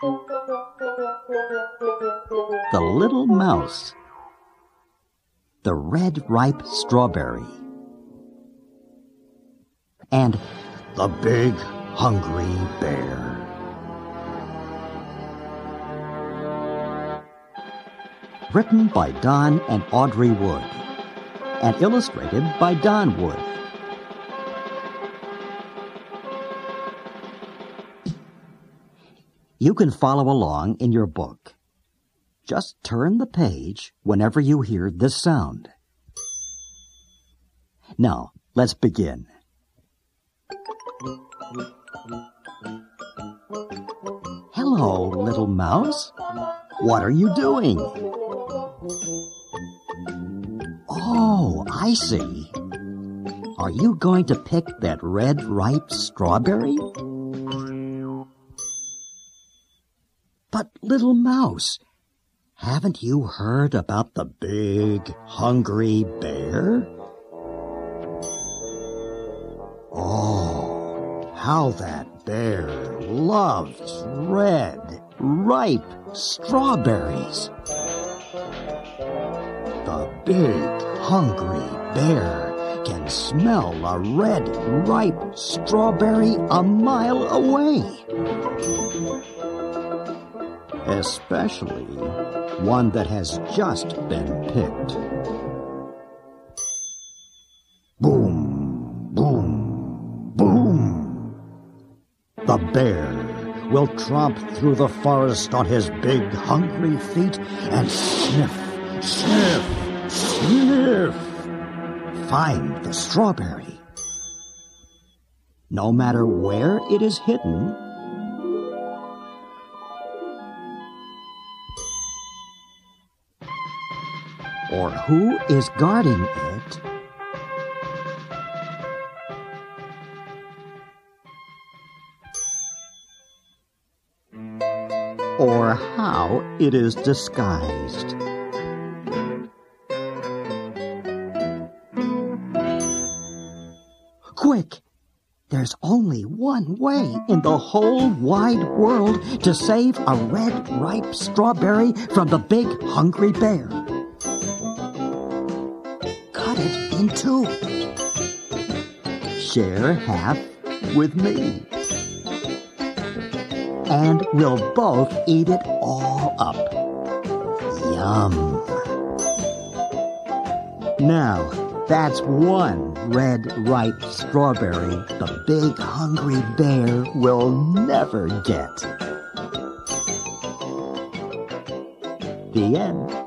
The Little Mouse. The Red Ripe Strawberry. And The Big Hungry Bear. Written by Don and Audrey Wood. And illustrated by Don Wood. You can follow along in your book. Just turn the page whenever you hear this sound. Now, let's begin. Hello, little mouse. What are you doing? Oh, I see. Are you going to pick that red ripe strawberry? But, little mouse, haven't you heard about the big, hungry bear? Oh, how that bear loves red, ripe strawberries. The big, hungry bear can smell a red, ripe strawberry a mile away especially one that has just been picked. Boom, boom, boom. The bear will tromp through the forest on his big, hungry feet and sniff, sniff, sniff. Find the strawberry. No matter where it is hidden, or who is guarding it, or how it is disguised. Quick! There's only one way in the whole wide world to save a red, ripe strawberry from the big, hungry bear cut it in two. Share half with me. And we'll both eat it all up. Yum. Now, that's one red ripe strawberry the big hungry bear will never get. The end.